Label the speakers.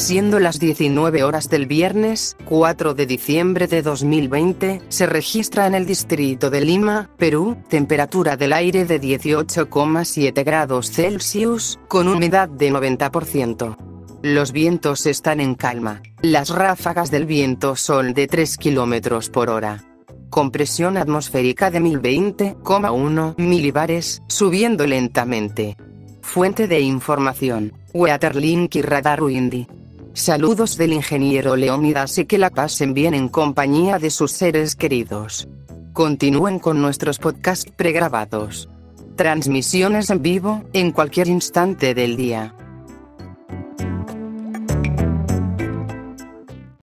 Speaker 1: Siendo las 19 horas del viernes, 4 de diciembre de 2020, se registra en el distrito de Lima, Perú, temperatura del aire de 18,7 grados Celsius, con humedad de 90%. Los vientos están en calma. Las ráfagas del viento son de 3 km por hora. Compresión atmosférica de 1020,1 milibares, subiendo lentamente. Fuente de información, Weatherlink y Radar Windy. Saludos del ingeniero Leónidas y que la pasen bien en compañía de sus seres queridos. Continúen con nuestros podcasts pregrabados. Transmisiones en vivo, en cualquier instante del día.